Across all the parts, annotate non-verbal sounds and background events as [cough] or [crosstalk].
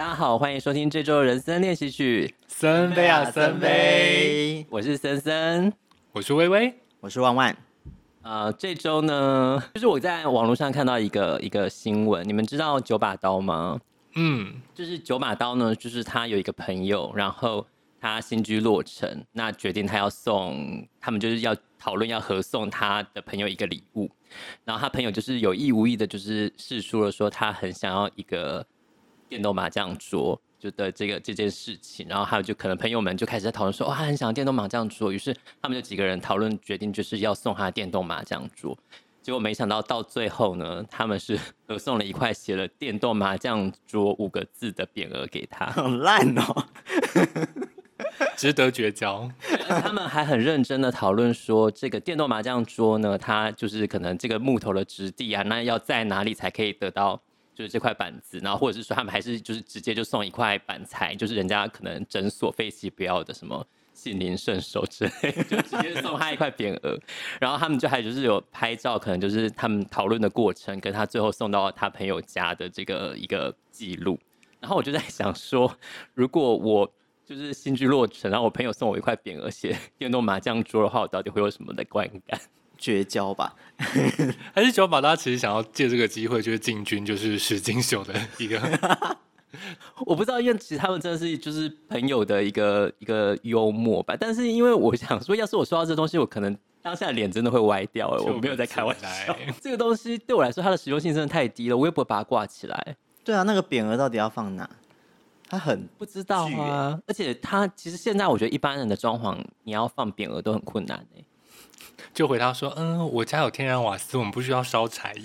大家好，欢迎收听这周人生练习曲。森贝啊，森贝，我是森森，我是微微，我是万万。呃，这周呢，就是我在网络上看到一个一个新闻，你们知道九把刀吗？嗯，就是九把刀呢，就是他有一个朋友，然后他新居落成，那决定他要送，他们就是要讨论要合送他的朋友一个礼物，然后他朋友就是有意无意的，就是示出了说他很想要一个。电动麻将桌就的这个这件事情，然后还有就可能朋友们就开始在讨论说，哇，很想要电动麻将桌，于是他们就几个人讨论决定，就是要送他电动麻将桌。结果没想到到最后呢，他们是合送了一块写了“电动麻将桌”五个字的匾额给他，很烂哦，[laughs] 值得绝交。他们还很认真的讨论说，这个电动麻将桌呢，它就是可能这个木头的质地啊，那要在哪里才可以得到？就是这块板子，然后或者是说他们还是就是直接就送一块板材，就是人家可能诊所废弃不要的什么杏林圣手之类，就直接送他一块匾额。然后他们就还就是有拍照，可能就是他们讨论的过程，跟他最后送到他朋友家的这个一个记录。然后我就在想说，如果我就是新居落成，然后我朋友送我一块匾额，写电动麻将桌的话，我到底会有什么的观感？绝交吧，[laughs] 还是九把刀其实想要借这个机会，就是进军，就是实境秀的一个。[laughs] 我不知道，因为其实他们真的是就是朋友的一个一个幽默吧。但是因为我想说，要是我说到这东西，我可能当下脸真的会歪掉。我没有在开玩笑，[laughs] 这个东西对我来说，它的实用性真的太低了，我也不会把它挂起来。对啊，那个匾额到底要放哪？他很不知道啊。而且他其实现在我觉得一般人的装潢，你要放匾额都很困难哎。就回答说：“嗯，我家有天然瓦斯，我们不需要烧柴。[laughs] ”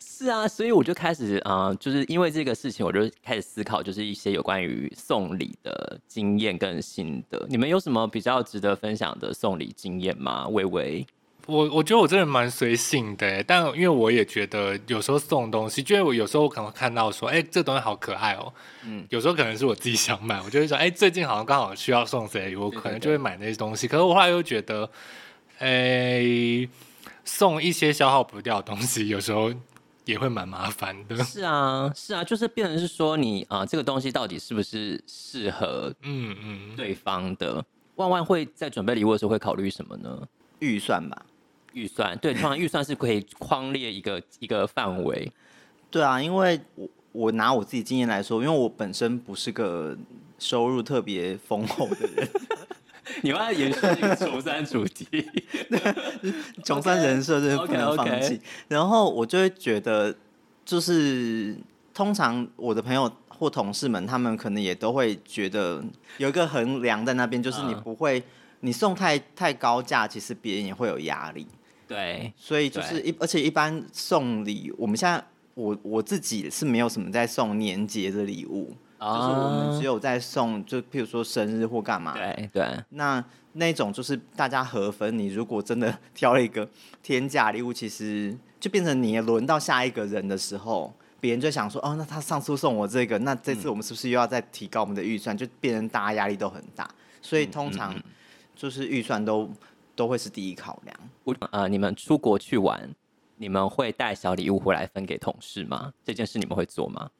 是啊，所以我就开始啊、就是因为这个事情，我就开始思考，就是一些有关于送礼的经验跟心得。你们有什么比较值得分享的送礼经验吗？微微。我我觉得我真的蛮随性的，但因为我也觉得有时候送东西，就因为我有时候可能看到说，哎、欸，这东西好可爱哦，嗯，有时候可能是我自己想买，我就会说，哎、欸，最近好像刚好需要送谁，我可能就会买那些东西。可是我后来又觉得，哎、欸，送一些消耗不掉的东西，有时候也会蛮麻烦的。是啊，是啊，就是变成是说你啊、呃，这个东西到底是不是适合嗯嗯对方的？万万会在准备礼物的时候会考虑什么呢？预算吧。预算对，通常预算是可以框列一个一个范围。对啊，因为我我拿我自己经验来说，因为我本身不是个收入特别丰厚的人，[laughs] 你要延续这个穷酸主题，[laughs] 穷酸人设真的不能放弃。Okay, okay, okay. 然后我就会觉得，就是通常我的朋友或同事们，他们可能也都会觉得有一个衡量在那边，就是你不会你送太太高价，其实别人也会有压力。对，所以就是一，而且一般送礼，我们现在我我自己是没有什么在送年节的礼物，啊，就是我们只有在送，就譬如说生日或干嘛。对对，那那种就是大家合分，你如果真的 [laughs] 挑了一个天价礼物，其实就变成你轮到下一个人的时候，别人就想说，哦，那他上次送我这个，那这次我们是不是又要再提高我们的预算？嗯，就变成大家压力都很大，所以通常就是预算都。都会是第一考量。我呃，你们出国去玩，你们会带小礼物回来分给同事吗？这件事你们会做吗？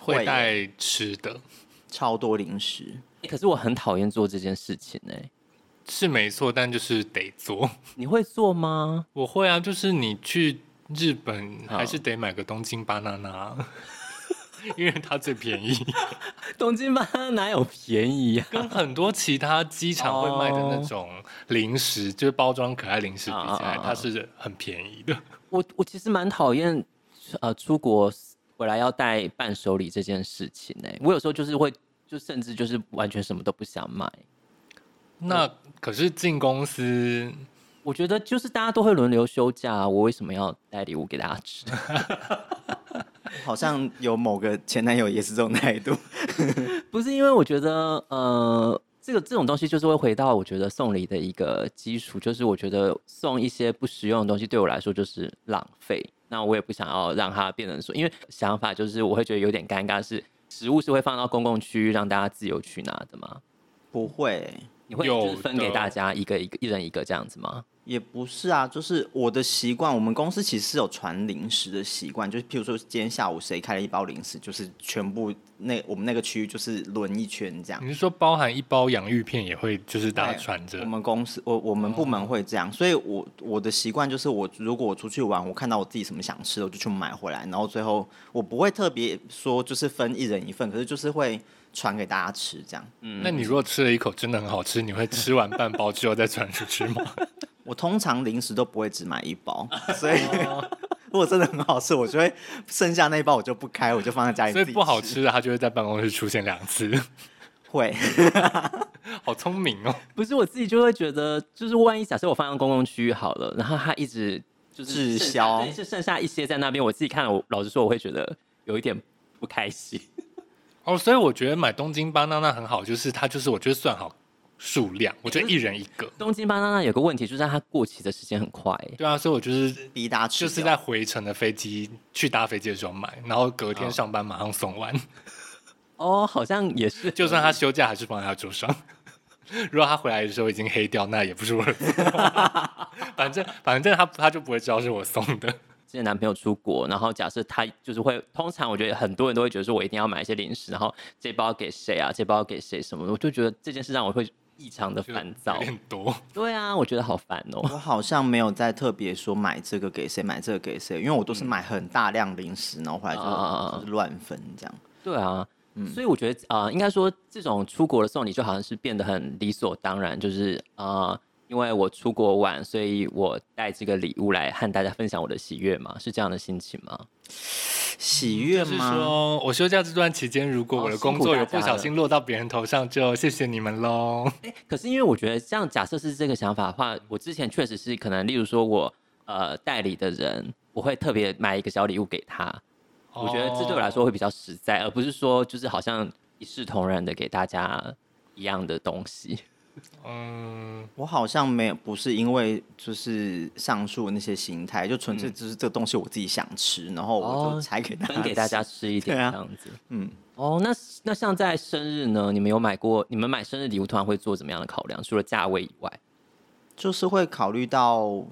会带吃的，超多零食。欸，可是我很讨厌做这件事情呢。是没错，但就是得做。[laughs] 你会做吗？我会啊，就是你去日本还是得买个东京巴娜娜。因为它最便宜，[laughs] 东京巴哪有便宜啊？跟很多其他机场会卖的那种零食，oh. 就是包装可爱零食比起来，它是很便宜的。我我其实蛮讨厌呃出国回来要带伴手礼这件事情呢。我有时候就是会，就甚至就是完全什么都不想买。那可是进公司，我觉得就是大家都会轮流休假，我为什么要带礼物给大家吃？[laughs] 好像有某个前男友也是这种态度，[laughs] 不是因为我觉得，呃，这个这种东西就是会回到我觉得送礼的一个基础，就是我觉得送一些不实用的东西对我来说就是浪费。那我也不想要让它变成说，因为想法就是我会觉得有点尴尬，是食物是会放到公共区域让大家自由去拿的吗？不会，你会就是分给大家一个一个一人一个这样子吗？也不是啊，就是我的习惯。我们公司其实是有传零食的习惯，就是譬如说今天下午谁开了一包零食，就是全部那我们那个区域就是轮一圈这样。你是说包含一包洋芋片也会就是大家传着？我们公司我我们部门会这样，所以我我的习惯就是我如果我出去玩，我看到我自己什么想吃的，我就去买回来，然后最后我不会特别说就是分一人一份，可是就是会传给大家吃这样。嗯，那你如果吃了一口真的很好吃，你会吃完半包之后再传出去吗？[laughs] 我通常零食都不会只买一包，[laughs] 所以如果真的很好吃，我就会剩下那一包我就不开，我就放在家里。所以不好吃的，它就会在办公室出现两次。会，[laughs] 好聪明哦！不是我自己就会觉得，就是万一假设我放在公共区域好了，然后它一直就是滞销，是剩下一些在那边，我自己看了，我老实说我会觉得有一点不开心。哦，所以我觉得买东京巴娜娜很好，就是它就是我觉得算好。数量，我觉得一人一个。东京巴娜娜有个问题，就是它过期的时间很快。对啊，所以我就是逼大家吃，就是在回程的飞机去搭飞机的时候买，然后隔天上班马上送完。[laughs] 哦，好像也是。就算他休假，还是放在他桌上。[laughs] 如果他回来的时候已经黑掉，那也不是我的。[laughs] 反正反正他他就不会知道是我送的。男朋友出国，然后假设他就是会，通常我觉得很多人都会觉得说，我一定要买一些零食，然后这包给谁啊，这包给谁什么的，我就觉得这件事让我会。异常的烦躁，很多。对啊，我觉得好烦哦。我好像没有在特别说买这个给谁，买这个给谁，因为我都是买很大量零食，然后回来就乱分这样。对啊，嗯，所以我觉得啊、呃，应该说这种出国的送礼就好像是变得很理所当然，就是啊、呃，因为我出国玩，所以我带这个礼物来和大家分享我的喜悦嘛，是这样的心情吗？喜悦吗？就是说我休假这段期间，如果我的工作有不小心落到别人头上，就谢谢你们喽。欸，可是因为我觉得，这样假设是这个想法的话，我之前确实是可能，例如说我呃代理的人，我会特别买一个小礼物给他。哦。我觉得这对我来说会比较实在，而不是说就是好像一视同仁的给大家一样的东西。嗯，我好像没有，不是因为就是上述那些心态，就纯粹只是这个东西我自己想吃，嗯、然后我就才给他分给大家吃一点这样子。啊、嗯，哦，那那像在生日呢，你们有买过？你们买生日礼物通常会做怎么样的考量？除了价位以外，就是会考虑到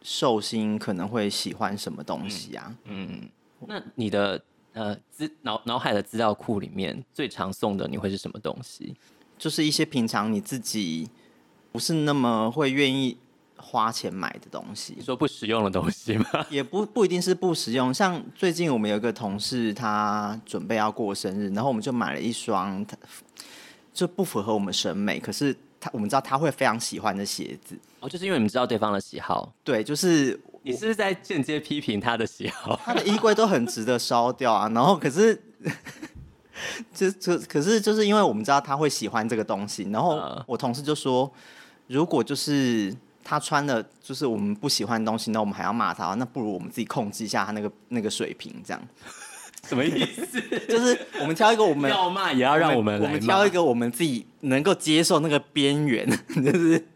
寿星可能会喜欢什么东西啊？嗯，嗯，那你的呃资脑脑海的资料库里面最常送的你会是什么东西？就是一些平常你自己不是那么会愿意花钱买的东西。你说不实用的东西吗？[laughs] 也不不一定是不实用。像最近我们有一个同事，他准备要过生日，然后我们就买了一双，就不符合我们审美，可是他我们知道他会非常喜欢的鞋子。哦，就是因为你们知道对方的喜好。对，就是你是不是在间接批评他的喜好？他的衣柜都很值得烧掉啊，然后可是。[laughs] 就就可是就是因为我们知道他会喜欢这个东西，然后我同事就说，如果就是他穿的就是我们不喜欢的东西，那我们还要骂他，那不如我们自己控制一下他那个那个水平，这样 [laughs] 什么意思？[laughs] 就是我们挑一个我们要骂也要让我们，我们挑一个我们自己能够接受那个边缘，就是。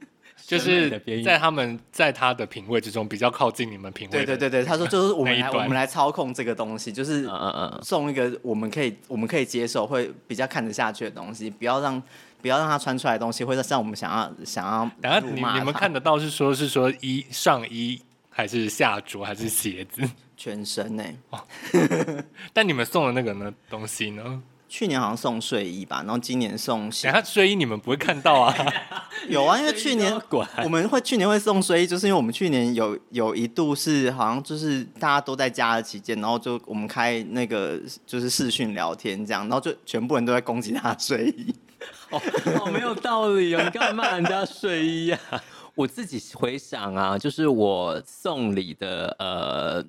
就是在他们在他的品味之中比较靠近你们品味。对对对对，他说就是我们来我们来操控这个东西，就是送一个我们可以我们可以接受会比较看得下去的东西，不要让不要让他穿出来的东西会像我们想要想要。等下你你们看得到是说是说衣上衣还是下着还是鞋子？全身呢？哦 [laughs] 但你们送的那个呢东西呢？去年好像送睡衣吧，然后今年送。等下睡衣你们不会看到啊？[laughs] 有啊，因为去年我们会去年会送睡衣，就是因为我们去年有有一度是好像就是大家都在家的期间，然后就我们开那个就是视讯聊天这样，然后就全部人都在攻击他睡衣。[laughs] 哦，好没有道理哦！你干嘛骂人家睡衣啊？[laughs] 我自己回想啊，就是我送礼的呃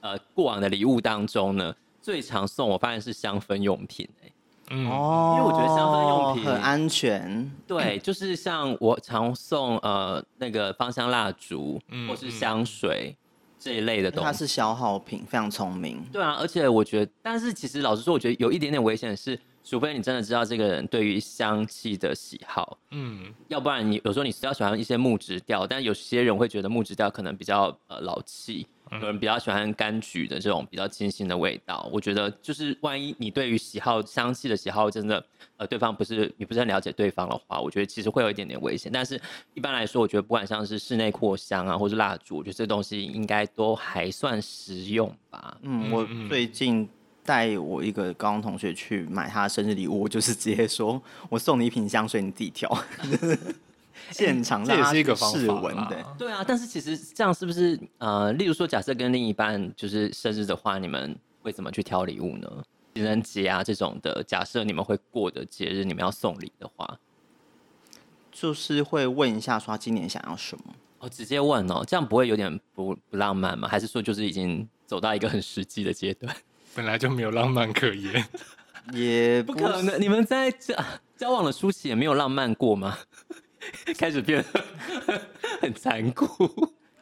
呃过往的礼物当中呢。最常送我发现是香氛用品，欸，嗯，哦，因为我觉得香氛用品很安全，对，[clears throat] 就是像我常送呃那个芳香蜡烛或是香水这一类的东西，它是消耗品，非常聪明，对啊，而且我觉得，但是其实老实说，我觉得有一点点危险的是，除非你真的知道这个人对于香气的喜好，嗯，要不然你有时候你是要喜欢一些木质调，但有些人会觉得木质调可能比较呃老气。有人比较喜欢柑橘的这种比较清新的味道。我觉得就是万一你对于喜好香气的喜好真的呃对方不是你不是很了解对方的话，我觉得其实会有一点点危险。但是一般来说，我觉得不管像是室内扩香啊，或是蜡烛，我觉得这东西应该都还算实用吧。嗯，我最近带我一个高中同学去买他的生日礼物，我就是直接说我送你一瓶香水，你自己挑。[laughs] 现场让他试闻，这也是一个方法，对对啊，但是其实这样是不是呃，例如说，假设跟另一半就是生日的话，你们会怎么去挑礼物呢？情人节啊这种的，假设你们会过的节日，你们要送礼的话，就是会问一下说他今年想要什么哦，直接问哦，这样不会有点不不浪漫吗？还是说就是已经走到一个很实际的阶段？[laughs] 本来就没有浪漫可言，也不，不可能。你们在交交往的初期也没有浪漫过吗？开始变得 [laughs] 很残酷，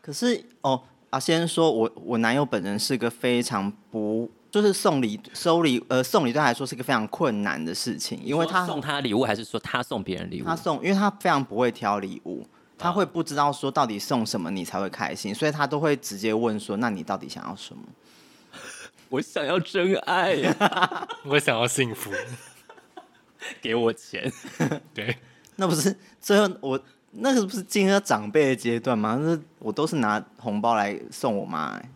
可是哦啊，先说我我男友本人是个非常不就是送礼收礼呃送礼对他来说是个非常困难的事情，因为他送他礼物还是说他送别人礼物？他送，因为他非常不会挑礼物，他会不知道说到底送什么你才会开心，所以他都会直接问说，那你到底想要什么？[laughs] 我想要真爱呀，[laughs] 我想要幸福，给我钱，对。[laughs] 那不是最后我那个不是进入长辈的阶段吗？那我都是拿红包来送我妈、欸。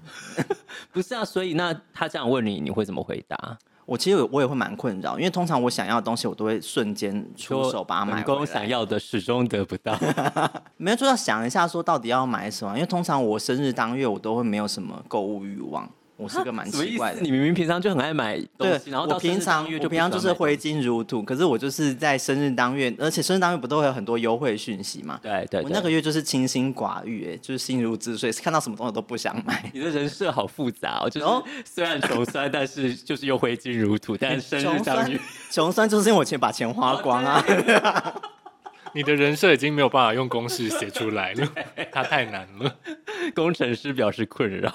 [laughs] 不是啊，所以那他这样问你，你会怎么回答？我其实我也会蛮困扰，因为通常我想要的东西，我都会瞬间出手把它买回来。我想要的始终得不到，[laughs] 没有就要想一下说到底要买什么，因为通常我生日当月我都会没有什么购物欲望。我是个蛮奇怪的，你明明平常就很爱买东西，然后到我平常就平常就是挥金如土，可是我就是在生日当月，而且生日当月不都会有很多优惠讯息嘛？对，对对，我那个月就是清心寡欲，哎，就是心如止水，看到什么东西都不想买。[laughs] 你的人设好复杂，哦，就是虽然穷酸，但是就是又挥金如土，但是生日当月穷酸就是因为我钱把钱花光啊。[laughs] 你的人设已经没有办法用公式写出来了，[laughs] 它太难了。工程师表示困扰。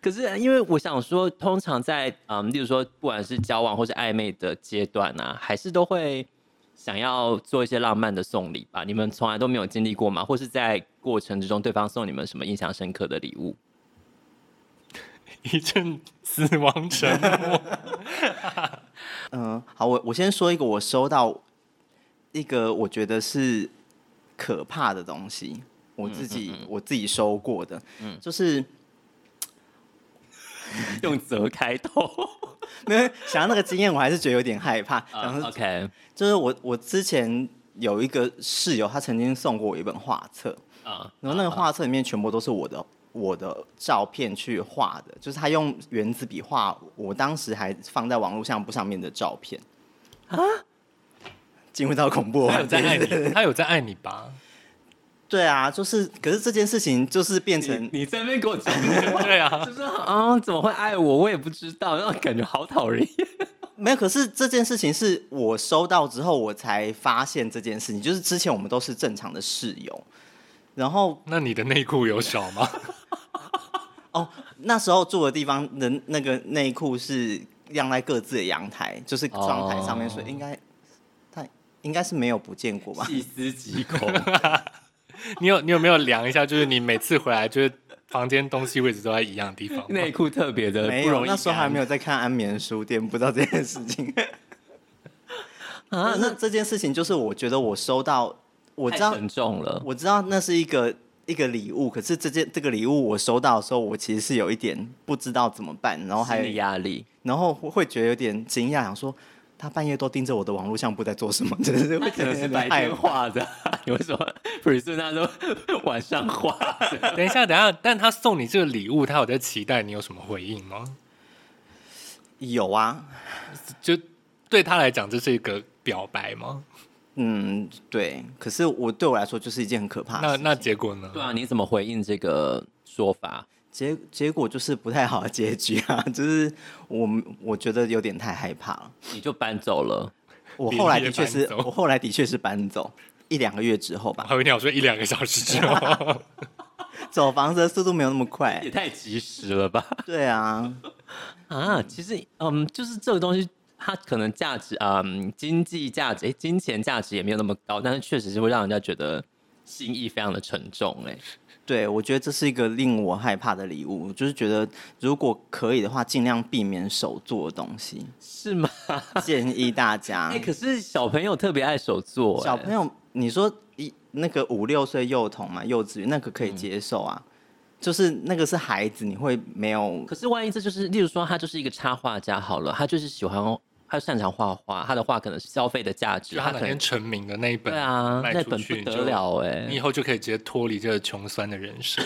可是，因为我想说，通常在嗯，例如说，不管是交往或是暧昧的阶段啊，还是都会想要做一些浪漫的送礼吧？你们从来都没有经历过吗？或是在过程之中，对方送你们什么印象深刻的礼物？[laughs] 一阵死亡沉默。嗯，好，我我先说一个，我收到一个我觉得是可怕的东西，我自己嗯嗯嗯我自己收过的，嗯，就是。[laughs] 用“则”开头，[laughs] 没有想到那个经验，我还是觉得有点害怕。然后 OK，就是我我之前有一个室友，他曾经送过我一本画册。啊，然后那个画册里面全部都是我的我的照片去画的，就是他用原子笔画，我当时还放在网络相簿上面的照片。啊，进入到恐怖，他有在爱你，[laughs] 他有在爱你吧？对啊，就是，可是这件事情就是变成你，你在那边给我讲，[laughs] 对啊，就是啊，怎么会爱我？我也不知道，然后感觉好讨人厌。[laughs] 没有，可是这件事情是我收到之后，我才发现这件事情，就是之前我们都是正常的室友，然后 [laughs] 那你的内裤有少吗？哦，那时候住的地方的那个内裤是晾在各自的阳台，就是窗台上面，所以应该他应该是没有不见过吧？细思极恐。你有你有没有量一下？就是你每次回来，就是房间东西位置都在一样的地方。内裤特别的不容易，那时候还没有在看安眠书店，不知道这件事情。[laughs] 啊，那这件事情就是我觉得我收到，我知道很重了，我知道那是一个一个礼物，可是这件这个礼物我收到的时候，我其实是有一点不知道怎么办，然后还有压力，然后会觉得有点惊讶，想说。他半夜都盯着我的网络相簿在做什么？真是会可能是白天画的，[laughs] 你为什么不是那都晚上画？[laughs] 等一下，等一下，但他送你这个礼物，他有在期待你有什么回应吗？有啊，就对他来讲，这是一个表白吗？嗯，对。可是我对我来说，就是一件很可怕的事情。那那结果呢？对啊，你怎么回应这个说法？结结果就是不太好的结局啊，[laughs] 就是我我觉得有点太害怕了，你就搬走了。我后来的确是，我后来的确是搬走一两个月之后吧。还有一天我说一两个小时之后，[laughs] 走房子的速度没有那么快，也太及时了吧？对啊，[laughs] 啊，其实嗯，就是这个东西它可能价值嗯，经济价值、欸、金钱价值也没有那么高，但是确实是会让人家觉得心意非常的沉重哎、欸。对，我觉得这是一个令我害怕的礼物，就是觉得如果可以的话，尽量避免手做的东西，[laughs] 是吗？建议大家。[laughs] 哎、欸，可是小朋友特别爱手做，小朋友，你说一那个五六岁幼童嘛，幼稚园那个可以接受啊，嗯、就是那个是孩子，你会没有？可是万一这就是，例如说他就是一个插画家好了，他就是喜欢。他擅长画画，他的画可能是消费的价值。他哪天成名的那一本，对啊，那本不得了哎！你以后就可以直接脱离这个穷酸的人生。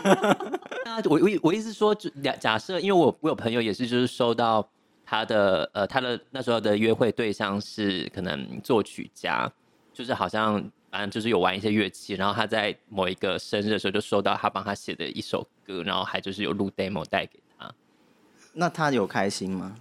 [laughs] 那我我我意思说，就假假设，因为我我有朋友也是，就是收到他的呃他的那时候的约会对象是可能作曲家，就是好像反正就是有玩一些乐器，然后他在某一个生日的时候就收到他帮他写的一首歌，然后还就是有录 demo 带给他。那他有开心吗？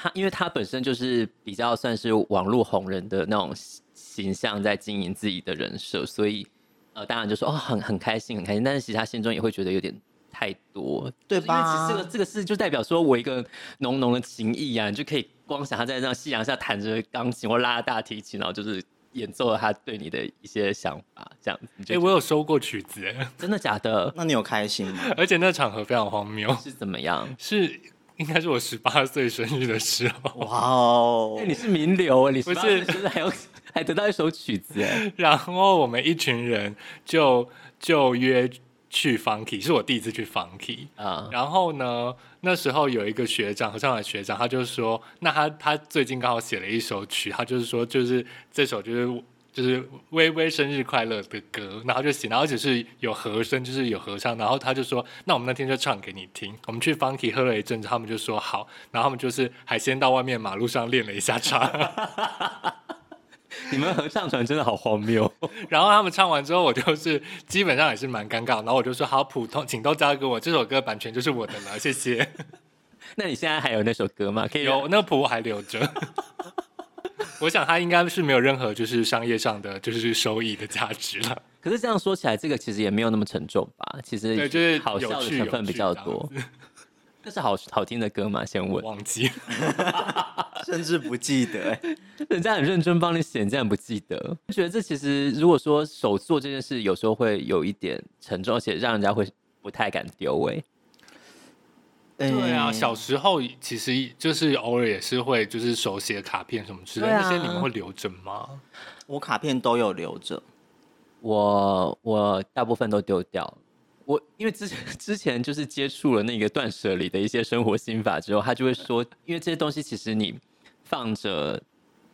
他因为他本身就是比较算是网络红人的那种形象，在经营自己的人设，所以呃，当然就说哦，很很开心，很开心。但是其实他心中也会觉得有点太多，对吧？因为其实这个这个事就代表说我一个浓浓的情谊啊，你就可以光想他在那夕阳下弹着钢琴或拉大提琴，然后就是演奏了他对你的一些想法，这样子。哎、欸，我有收过曲子，哎，真的假的？那你有开心吗？[laughs] 而且那场合非常荒谬，是怎么样？是。应该是我十八岁生日的时候。哇哦！哎，你是名流啊！你十八岁生日还有还得到一首曲子哎。[laughs] 然后我们一群人就就约去 Funky，是我第一次去 Funky 啊。然后呢，那时候有一个学长，和上海学长，他就说，那他他最近刚好写了一首曲，他就是说，就是这首就是。就是微微生日快乐的歌，然后就写，然后而且是有和声，就是有合唱，然后他就说，那我们那天就唱给你听。我们去 Funky 喝了一阵子，他们就说好，然后他们就是还先到外面马路上练了一下唱。[laughs] 你们合唱团真的好荒谬。[laughs] 然后他们唱完之后，我就是基本上也是蛮尴尬，然后我就说好，普通，请都交给我，这首歌版权就是我的了，谢谢。[laughs] 那你现在还有那首歌吗？可以有，那个谱我还留着。我想他应该是没有任何就是商业上的就是收益的价值了。可是这样说起来，这个其实也没有那么沉重吧？其实对，就是好笑的成分比较多。[laughs] 那是好好听的歌吗？先问。忘记，[laughs] 甚至不记得。[laughs] 人家很认真帮你写，竟然不记得。我觉得这其实如果说手做这件事，有时候会有一点沉重，而且让人家会不太敢丢。哎。对啊，小时候其实就是偶尔也是会就是手写卡片什么之类的，那些你们会留着吗？我卡片都有留着，我我大部分都丢掉。我因为之前之前就是接触了那个断舍离的一些生活心法之后，他就会说，因为这些东西其实你放着，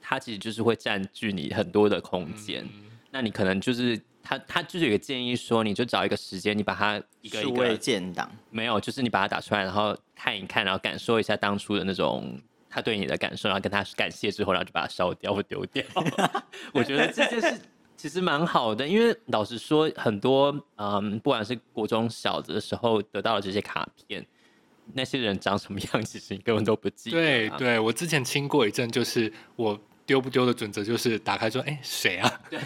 它其实就是会占据你很多的空间，嗯、那你可能就是。他他就是有个建议说，你就找一个时间，你把它一个一个建档，没有，就是你把它打出来，然后看一看，然后感受一下当初的那种他对你的感受，然后跟他感谢之后，然后就把它烧掉或丢掉。[laughs] 我觉得这件事其实蛮好的，因为老实说，很多嗯，不管是国中小的时候得到的这些卡片，那些人长什么样，其实你根本都不记得。对对，我之前亲过一阵，就是我丢不丢的准则就是打开说，哎，谁啊？对。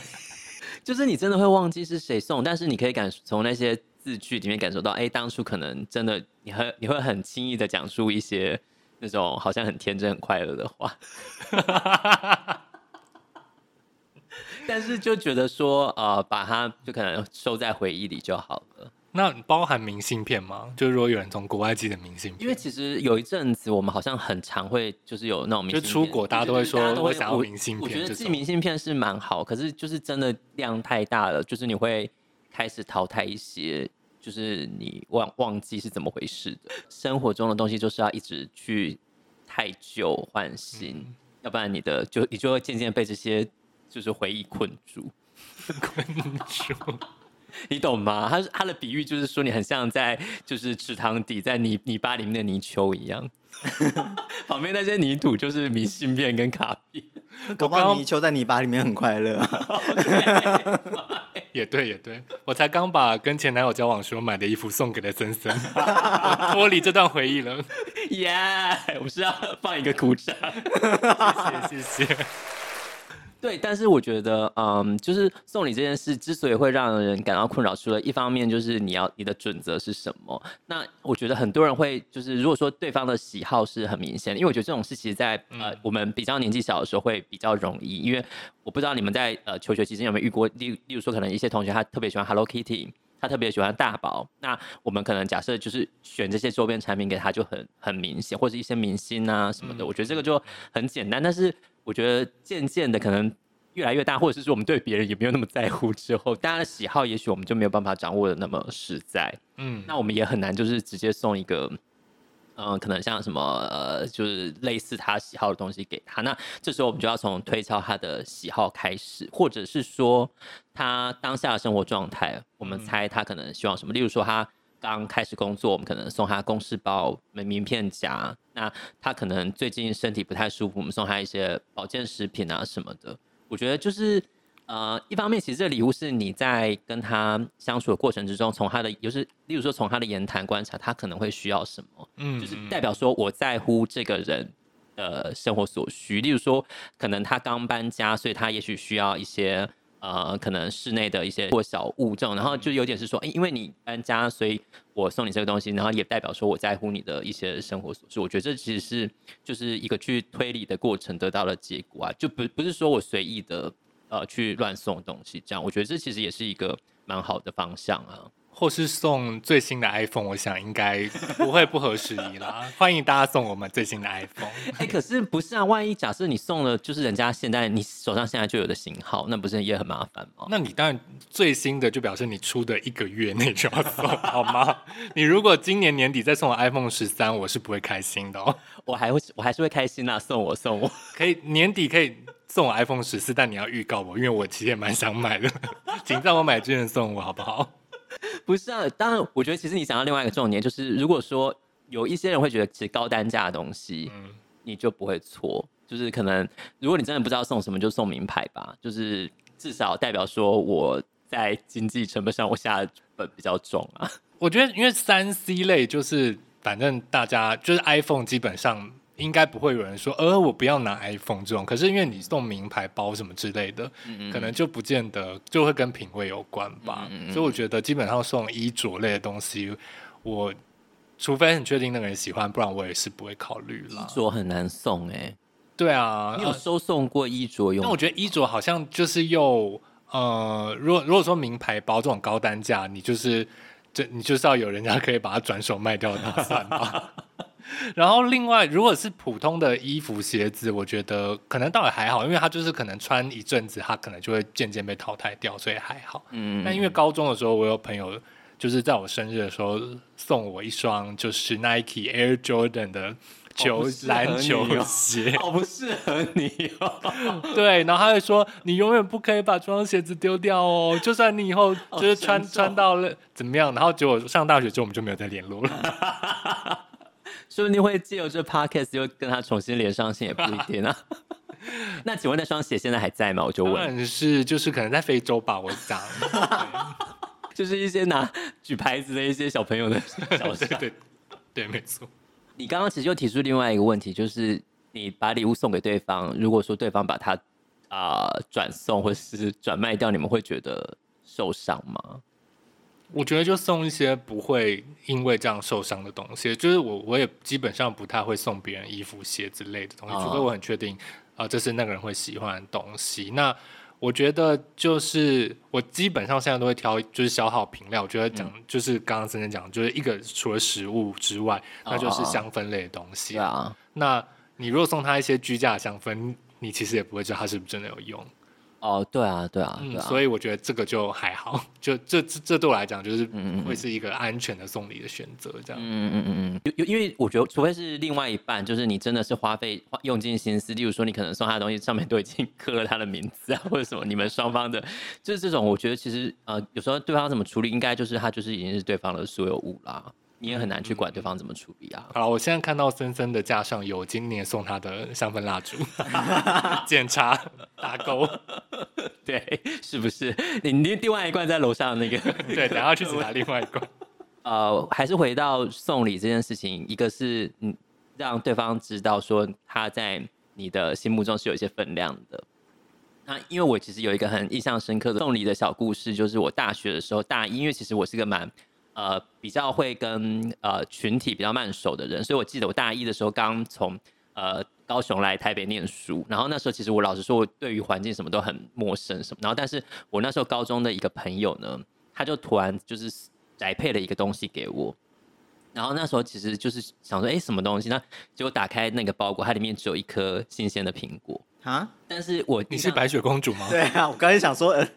就是你真的会忘记是谁送，但是你可以感从那些字句里面感受到，哎、当初可能真的你很你会很轻易的讲出一些那种好像很天真很快乐的话，[laughs] 但是就觉得说，呃，把它就可能收在回忆里就好了。那包含明信片吗？就是如果有人从国外寄的明信片，因为其实有一阵子我们好像很常会就是有那种明信片，就出国大家都会说都会想要明信片。我觉得寄明信片是蛮好，可是就是真的量太大了，就是你会开始淘汰一些，就是你忘忘记是怎么回事的。生活中的东西就是要一直去太旧换新，嗯、要不然你的就你就会渐渐被这些就是回忆困住，[laughs] 困住。你懂吗？他他的比喻就是说，你很像在就是池塘底，在泥泥巴里面的泥鳅一样，[laughs] 旁边那些泥土就是明信片跟卡片。搞不好泥鳅在泥巴里面很快乐。[laughs] 也对，也对。我才刚把跟前男友交往时候买的衣服送给了森森，[laughs] 脱离这段回忆了。耶！yeah, 我是要放一个鼓掌。谢谢，谢谢。对，但是我觉得，嗯，就是送礼这件事之所以会让人感到困扰，除了一方面就是你要你的准则是什么。那我觉得很多人会就是，如果说对方的喜好是很明显的，因为我觉得这种事其实在呃我们比较年纪小的时候会比较容易，因为我不知道你们在呃求学期间有没有遇过，例例如说可能一些同学他特别喜欢 Hello Kitty。他特别喜欢大宝，那我们可能假设就是选这些周边产品给他就很很明显，或者一些明星啊什么的，嗯、我觉得这个就很简单。但是我觉得渐渐的可能越来越大，或者是说我们对别人也没有那么在乎之后，大家的喜好也许我们就没有办法掌握的那么实在。嗯，那我们也很难就是直接送一个。嗯，可能像什么呃，就是类似他喜好的东西给他。那这时候我们就要从推敲他的喜好开始，或者是说他当下的生活状态，我们猜他可能希望什么。例如说他刚开始工作，我们可能送他公事包、名片夹。那他可能最近身体不太舒服，我们送他一些保健食品啊什么的。我觉得就是。呃，一方面，其实这个礼物是你在跟他相处的过程之中，从他的，就是例如说从他的言谈观察，他可能会需要什么，嗯，就是代表说我在乎这个人的生活所需。例如说，可能他刚搬家，所以他也许需要一些呃，可能室内的一些或小物证，然后就有点是说，因为你搬家，所以我送你这个东西，然后也代表说我在乎你的一些生活琐事。我觉得这其实是就是一个去推理的过程得到的结果啊，就不不是说我随意的。呃，去乱送东西，这样我觉得这其实也是一个蛮好的方向啊。或是送最新的 iPhone，我想应该不会不合时宜啦。[laughs] 欢迎大家送我们最新的 iPhone。哎、欸，可是不是啊？万一假设你送了，就是人家现在你手上现在就有的型号，那不是也很麻烦吗？那你当然最新的就表示你出的一个月内就要送，好吗？[laughs] 你如果今年年底再送我 iPhone 十三，我是不会开心的哦。我还会，我还是会开心啊！送我，送我，可以年底可以。送我 iPhone 十四，但你要预告我，因为我其实也蛮想买的，请在我买之前送我好不好？[laughs] 不是啊，当然，我觉得其实你想到另外一个重点，就是如果说有一些人会觉得其实高单价的东西，嗯，你就不会错，就是可能如果你真的不知道送什么，就送名牌吧，就是至少代表说我在经济成本上我下的本比较重啊。我觉得因为三 C 类就是反正大家就是 iPhone 基本上。应该不会有人说，呃，我不要拿 iPhone 这种。可是因为你送名牌包什么之类的，嗯嗯，可能就不见得就会跟品味有关吧。所以我觉得基本上送衣着类的东西，我除非很确定那个人喜欢，不然我也是不会考虑了。衣着很难送哎、欸。对啊，你有收送过衣着用？那我觉得衣着好像就是又呃，如果如果说名牌包这种高单价，你就是这你就是要有人家可以把它转手卖掉的打算吧。[laughs] 然后另外，如果是普通的衣服、鞋子，我觉得可能倒也还好，因为他就是可能穿一阵子，他可能就会渐渐被淘汰掉，所以还好。嗯。那因为高中的时候，我有朋友就是在我生日的时候送我一双就是 Nike Air Jordan 的球篮球 [laughs] 鞋，好不适合你哦。[laughs] 对，然后他会说：“你永远不可以把这双鞋子丢掉哦，就算你以后就是穿穿到了怎么样。”然后结果上大学之后，我们就没有再联络了。[laughs] [laughs] 说不定会借由这 podcast 又跟他重新连上线，也不一定啊。[laughs] 那请问那双鞋现在还在吗？我就问。是，就是可能在非洲吧，我想。[laughs] 就是一些拿举牌子的一些小朋友的小事。对对，没错。你刚刚其实又提出另外一个问题，就是你把礼物送给对方，如果说对方把它啊转送或是转卖掉，你们会觉得受伤吗？我觉得就送一些不会因为这样受伤的东西，就是我我也基本上不太会送别人衣服、鞋之类的东西，除非我很确定啊、呃，这是那个人会喜欢的东西。那我觉得就是我基本上现在都会挑就是消耗品料，我觉得讲、嗯、就是刚刚森森讲，就是一个除了食物之外，那就是香氛类的东西啊。那你如果送他一些居家的香氛，你其实也不会知道他是不是真的有用。哦，对啊，对啊，嗯、对啊，所以我觉得这个就还好，就这这这对我来讲就是会是一个安全的送礼的选择，这样。嗯嗯嗯嗯，因因为我觉得，除非是另外一半，就是你真的是花费用尽心思，例如说你可能送他的东西上面都已经 [laughs] 刻了他的名字啊，或者什么，你们双方的，就是这种，我觉得其实呃，有时候对方怎么处理，应该就是他就是已经是对方的所有物啦。你也很难去管对方怎么处理啊。好，我现在看到森森的架上有今年送他的香氛蜡烛，[laughs] 检查打勾，[laughs] 对，是不是？你你另外一罐在楼上那个，[laughs] 对，等下去拿另外一罐。呃，还是回到送礼这件事情，一个是嗯，让对方知道说他在你的心目中是有一些分量的。那因为我其实有一个很印象深刻的送礼的小故事，就是我大学的时候大一，因为其实我是个蛮。呃，比较会跟呃群体比较慢熟的人，所以我记得我大一的时候刚从呃高雄来台北念书，然后那时候其实我老实说，我对于环境什么都很陌生什么，然后但是我那时候高中的一个朋友呢，他就突然就是宅配了一个东西给我。然后那时候其实就是想说，哎，什么东西？那结果打开那个包裹，它里面只有一颗新鲜的苹果啊！但是我你是白雪公主吗？对啊，我刚才想说，呃，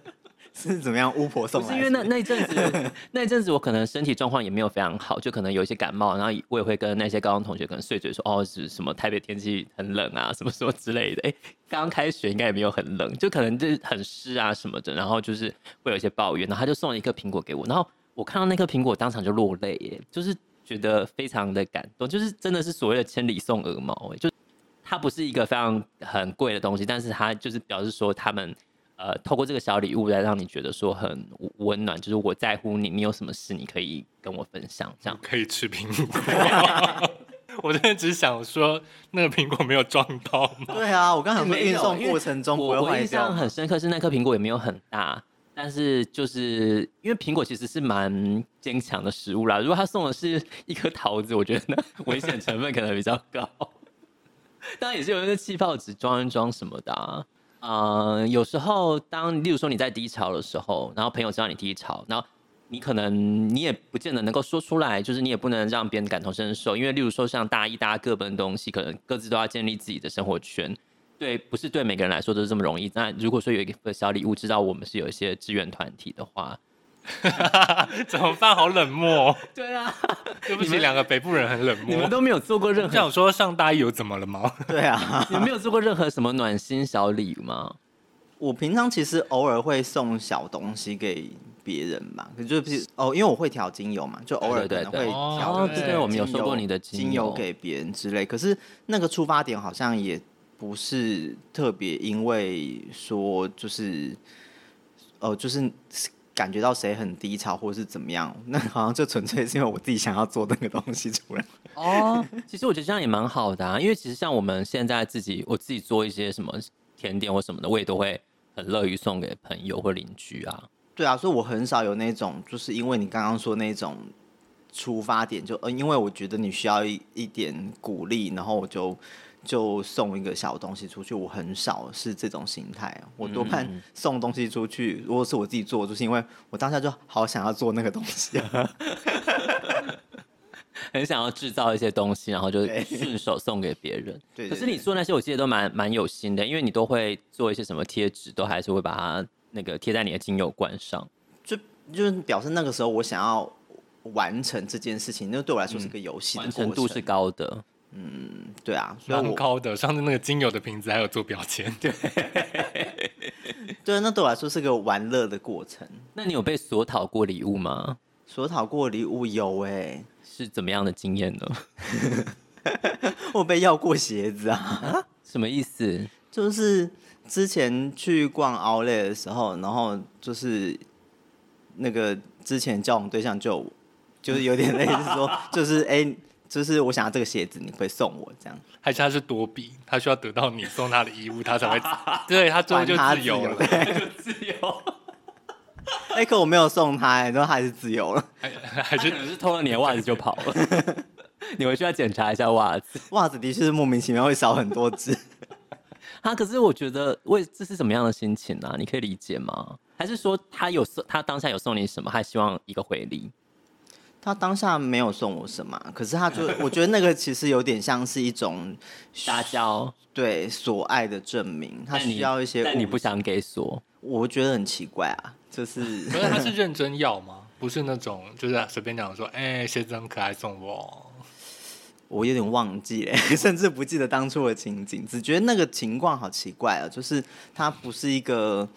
是怎么样？巫婆送来？是因为那那一阵子，[laughs] 那一阵子我可能身体状况也没有非常好，就可能有一些感冒，然后我也会跟那些高中同学可能碎嘴说，哦，是什么台北天气很冷啊，什 [laughs] 么什么之类的。哎，刚刚开学应该也没有很冷，就可能就是很湿啊什么的，然后就是会有一些抱怨。然后他就送了一颗苹果给我，然后我看到那颗苹果，当场就落泪耶，就是。觉得非常的感动，就是真的是所谓的千里送鹅毛，哎就它不是一个非常很贵的东西，但是它就是表示说他们呃透过这个小礼物来让你觉得说很温暖，就是我在乎你，你有什么事你可以跟我分享，这样可以吃苹果。[laughs] 我真的只想说，那个苹果没有撞到吗？对啊，我刚才说运送过程中我我印象很深刻是那颗苹果也没有很大。但是就是因为苹果其实是蛮坚强的食物啦，如果他送的是一颗桃子，我觉得那危险成分可能比较高。[laughs] 当然也是有一个气泡纸装一装什么的啊。呃，有时候当例如说你在低潮的时候，然后朋友知道你低潮，然后你可能你也不见得能够说出来，就是你也不能让别人感同身受，因为例如说像大一大家各奔东西，可能各自都要建立自己的生活圈。对，不是对每个人来说都是这么容易。那如果说有一个小礼物，知道我们是有一些志愿团体的话，[laughs] 怎么办？好冷漠。对啊，[laughs] 对不起，两个北部人很冷漠。你们都没有做过任何。想说上大一有怎么了吗？[laughs] 对啊，你们没有做过任何什么暖心小礼物吗？我平常其实偶尔会送小东西给别人吧，可就是哦，因为我会调精油嘛，就偶尔可能会调。对对，我们有收过你的精油给别人之类。可是那个出发点好像也。不是特别，因为说就是，哦，就是感觉到谁很低潮或者是怎么样，[laughs] 那好像就纯粹是因为我自己想要做那个东西出来。哦，[laughs] 其实我觉得这样也蛮好的啊，因为其实像我们现在自己，我自己做一些什么甜点或什么的，我也都会很乐于送给朋友或邻居啊。对啊，所以我很少有那种，就是因为你刚刚说那种出发点，就呃，因为我觉得你需要一一点鼓励，然后我就。就送一个小东西出去，我很少是这种心态，我多半送东西出去，如果是我自己做，就是因为我当下就好想要做那个东西，[laughs] 很想要制造一些东西，然后就顺手送给别人。[laughs] 可是你做那些，我记得都蛮蛮有心的，因为你都会做一些什么贴纸，都还是会把它那个贴在你的精油罐上，就就是表示那个时候我想要完成这件事情，那对我来说是个游戏，完成度是高的。嗯，对啊，蛮高的。上次那个精油的瓶子还有做标签，对，[laughs] 对，那对我来说是个玩乐的过程。那你有被索讨过礼物吗？索讨过礼物有哎、欸，是怎么样的经验呢？[laughs] 我被要过鞋子啊？啊什么意思？就是之前去逛 Outlet 的时候，然后就是那个之前交往对象就就是有点类似说，就是哎。欸就是我想要这个鞋子，你会送我这样？还是他是多比，他需要得到你送他的衣物，他才会，[laughs] 对他最后就自由了，他就自由。[laughs] 哎、欸，可我没有送他，然后他还是自由了，还 [laughs] 还是是偷了你的袜子就跑了。你回去要检查一下袜子，袜子的确是莫名其妙会少很多只。他可是我觉得，为这是什么样的心情呢、啊？你可以理解吗？还是说他有送，他当下有送你什么，还希望一个回礼？他当下没有送我什么，[laughs] 可是他就 [laughs] 我觉得那个其实有点像是一种 [laughs] 撒娇，对所爱的证明。他需要一些，但你不想给所，我觉得很奇怪啊，就是。可是他是认真要吗？不是那种就是随便讲说，哎、欸，鞋子很可爱，送我。我有点忘记了，甚至不记得当初的情景，只觉得那个情况好奇怪啊，就是他不是一个。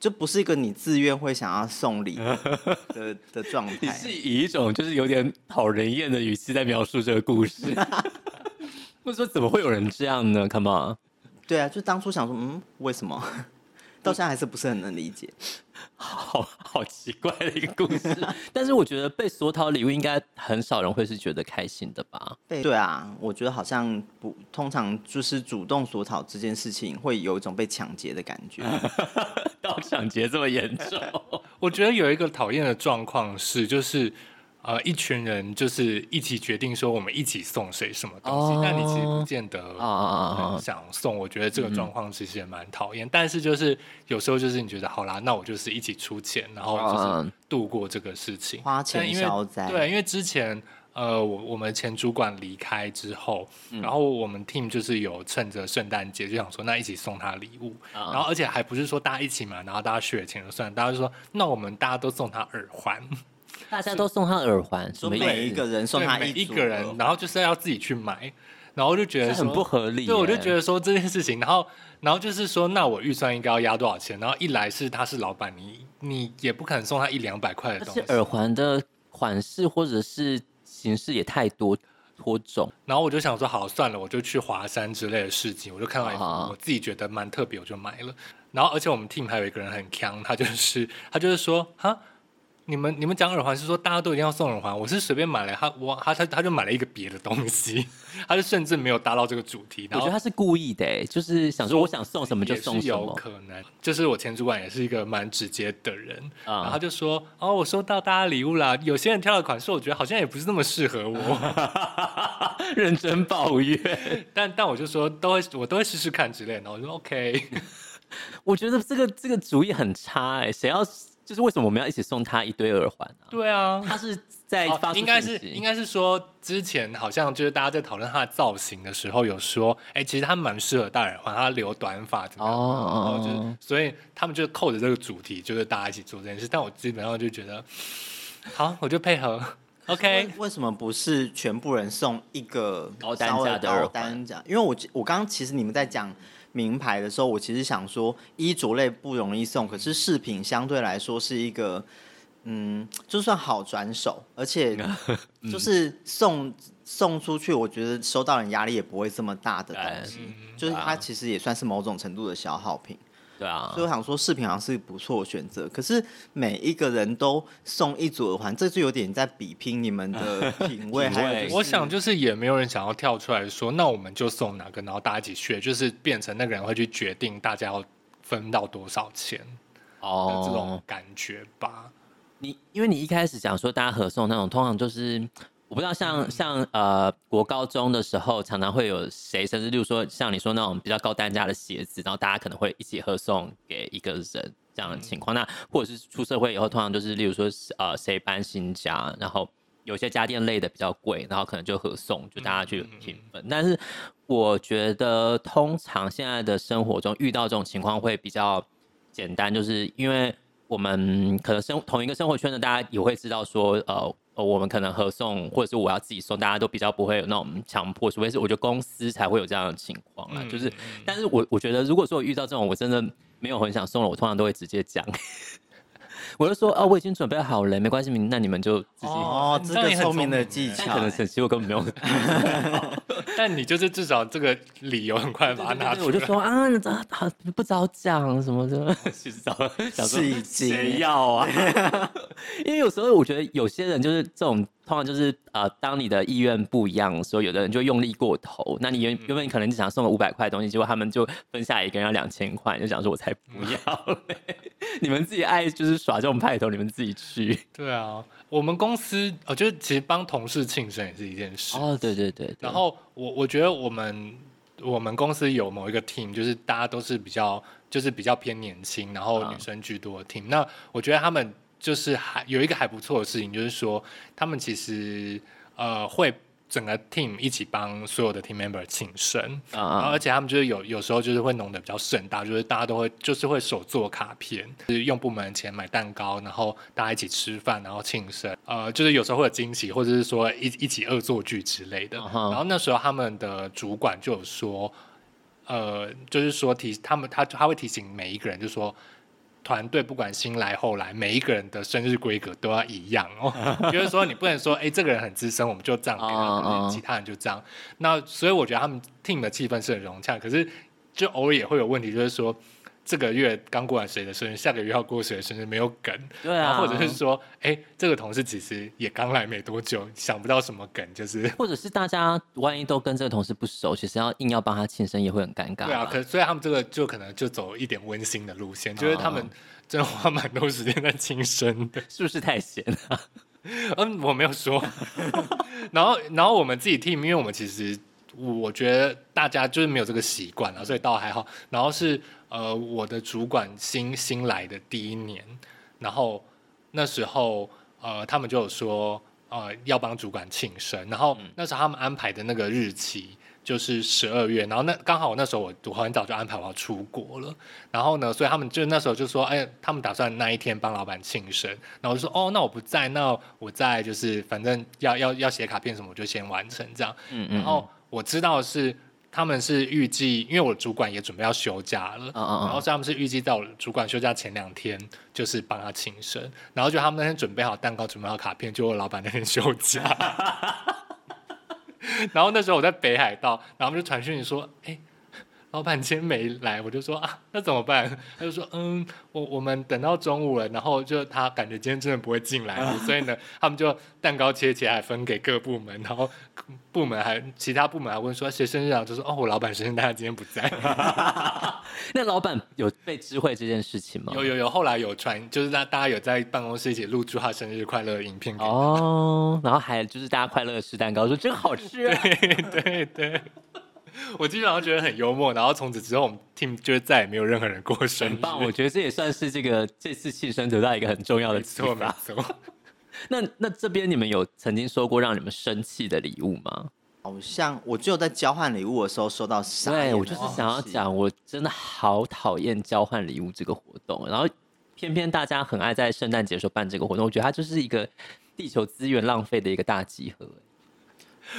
就不是一个你自愿会想要送礼 [laughs] 的的状态。你是以一种就是有点讨人厌的语气在描述这个故事，[laughs] 或者说怎么会有人这样呢？Come on，对啊，就当初想说，嗯，为什么？[laughs] 到现在还是不是很能理解，[laughs] 好好奇怪的一个故事。但是我觉得被索讨礼物应该很少人会是觉得开心的吧？对啊，我觉得好像不通常就是主动索讨这件事情会有一种被抢劫的感觉。[laughs] 到抢劫这么严重？[laughs] 我觉得有一个讨厌的状况是，就是呃一群人就是一起决定说我们一起送谁什么东西，哦、但你其实不见得啊想送。我觉得这个状况其实也蛮讨厌。嗯、但是就是有时候就是你觉得好啦，那我就是一起出钱，然后就是度过这个事情，花钱消灾。对，因为之前。呃，我我们前主管离开之后，嗯、然后我们 team 就是有趁着圣诞节就想说，那一起送他礼物，嗯、然后而且还不是说大家一起嘛，然后大家血钱就算，大家就说那我们大家都送他耳环，大家都送他耳环，说每一个人送他一一个人，然后就是要自己去买，然后就觉得很不合理，对，我就觉得说这件事情，然后然后就是说，那我预算应该要压多少钱？然后一来是他是老板，你你也不可能送他一两百块的东西，耳环的款式或者是。形式也太多多种，然后我就想说，好算了，我就去华山之类的事情，我就看到一幅我自己觉得蛮特别，我就买了。然后而且我们 team 还有一个人很强，他就是他就是说，哈。你们你们讲耳环是说大家都一定要送耳环，我是随便买了他我他他他就买了一个别的东西，[laughs] 他就甚至没有达到这个主题。我觉得他是故意的，就是想说我想送什么就送什么。有可能，就是我前主管也是一个蛮直接的人，嗯、然后他就说哦，我收到大家礼物啦，有些人挑的款式我觉得好像也不是那么适合我，[laughs] 认真抱怨。[laughs] 但但我就说都会我都会试试看之类的，我说 OK。我觉得这个这个主意很差哎，谁要？就是为什么我们要一起送他一堆耳环啊？对啊，他是在发、哦、应该是应该是说之前好像就是大家在讨论他的造型的时候，有说，哎、欸，其实他蛮适合戴耳环，他留短发怎么样？哦，然后就是所以他们就扣着这个主题，就是大家一起做这件事。但我基本上就觉得，好，我就配合。[laughs] OK，为什么不是全部人送一个高单价的耳环？因为我我刚刚其实你们在讲。名牌的时候，我其实想说，衣着类不容易送，可是饰品相对来说是一个，嗯，就算好转手，而且 [laughs] 就是送送出去，我觉得收到人压力也不会这么大的东西，就是它其实也算是某种程度的消耗品。对啊，所以我想说，饰品好像是不错的选择。可是每一个人都送一组耳环，这就有点在比拼你们的 [laughs] 品味。还有，我想就是也没有人想要跳出来说，那我们就送哪个，然后大家一起去，就是变成那个人会去决定大家要分到多少钱哦，这种感觉吧。你因为你一开始讲说大家合送那种，通常就是。我不知道像，像像呃，国高中的时候，常常会有谁，甚至例如说像你说那种比较高单价的鞋子，然后大家可能会一起合送给一个人这样的情况。嗯、那或者是出社会以后，通常就是例如说呃，谁搬新家，然后有些家电类的比较贵，然后可能就合送，就大家去平分。但是我觉得，通常现在的生活中遇到这种情况会比较简单，就是因为我们可能生同一个生活圈的，大家也会知道说呃。我们可能合送，或者是我要自己送，大家都比较不会有那种强迫，除非是我觉得公司才会有这样的情况啊。嗯、就是，但是我我觉得，如果说我遇到这种，我真的没有很想送了，我通常都会直接讲。我就说啊，我已经准备好了，没关系，那你们就自己哦，这个聪明的技巧，可能其实我根本没有。[laughs] 但你就是至少这个理由很快把它拿出来。我就说啊，你好不早讲什么的，[laughs] 其实早想说谁要啊？[laughs] 因为有时候我觉得有些人就是这种。通常就是呃，当你的意愿不一样的时候，有的人就用力过头。那你原原本可能只想送个五百块的东西，结果他们就分下一个人要两千块，就想说我才不要嘞！你们自己爱就是耍这种派头，你们自己去。对啊，我们公司我觉得其实帮同事庆生也是一件事。哦，对对对，对。然后我我觉得我们我们公司有某一个 team，就是大家都是比较就是比较偏年轻，然后女生居多的 team。嗯、那我觉得他们。就是还有一个还不错的事情，就是说他们其实呃会整个 team 一起帮所有的 team member 庆生，uh huh. 而且他们就是有有时候就是会弄得比较盛大，就是大家都会就是会手做卡片，就是用部门的钱买蛋糕，然后大家一起吃饭，然后庆生，呃，就是有时候会有惊喜，或者是说一一起恶作剧之类的。Uh. 然后那时候他们的主管就有说，呃，就是说提他们他他会提醒每一个人，就说。团队不管新来后来，每一个人的生日规格都要一样哦。[laughs] 就是说，你不能说，哎、欸，这个人很资深，我们就这样给他，其他人就这样。那所以我觉得他们 team 的气氛是很融洽，可是就偶尔也会有问题，就是说。这个月刚过完谁的生日，下个月要过谁的生日，没有梗。对啊，或者是说，哎，这个同事其实也刚来没多久，想不到什么梗，就是。[laughs] 或者是大家万一都跟这个同事不熟，其实要硬要帮他庆生，也会很尴尬。对啊，可所以他们这个就可能就走一点温馨的路线，就是他们真的花蛮多时间在庆生的，[laughs] 是不是太闲了？嗯，我没有说。[laughs] 然后，然后我们自己 team，因为我们其实我觉得大家就是没有这个习惯了，所以倒还好。然后是呃，我的主管新新来的第一年，然后那时候呃，他们就有说呃要帮主管庆生，然后那时候他们安排的那个日期。就是十二月，然后那刚好我那时候我我很早就安排我要出国了，然后呢，所以他们就那时候就说，哎，他们打算那一天帮老板庆生，然后我就说，哦，那我不在，那我在，就是反正要要要写卡片什么，我就先完成这样。嗯嗯。然后我知道是他们是预计，因为我主管也准备要休假了，嗯嗯，然后所以他们是预计在我主管休假前两天，就是帮他庆生，然后就他们那天准备好蛋糕，准备好卡片，就我老板那天休假。[laughs] 然后那时候我在北海道，然后就传讯息说，哎。老板今天没来，我就说啊，那怎么办？他就说，嗯，我我们等到中午了，然后就他感觉今天真的不会进来，所以呢，他们就蛋糕切切还分给各部门，然后部门还其他部门还问说谁生日啊？就说哦，我老板生日，但他今天不在。[laughs] 那老板有被知会这件事情吗？有有有，后来有传，就是大大家有在办公室一起录祝他生日快乐的影片。哦，然后还就是大家快乐的吃蛋糕，说真好吃啊。对 [laughs] 对对。我基本上觉得很幽默，然后从此之后我们 team 就再也没有任何人过生日。很棒，我觉得这也算是这个这次庆生得到一个很重要的启发。[laughs] 那那这边你们有曾经收过让你们生气的礼物吗？好像我只有在交换礼物的时候收到傻眼。对，我就是想要讲，我真的好讨厌交换礼物这个活动，然后偏偏大家很爱在圣诞节的时候办这个活动，我觉得它就是一个地球资源浪费的一个大集合。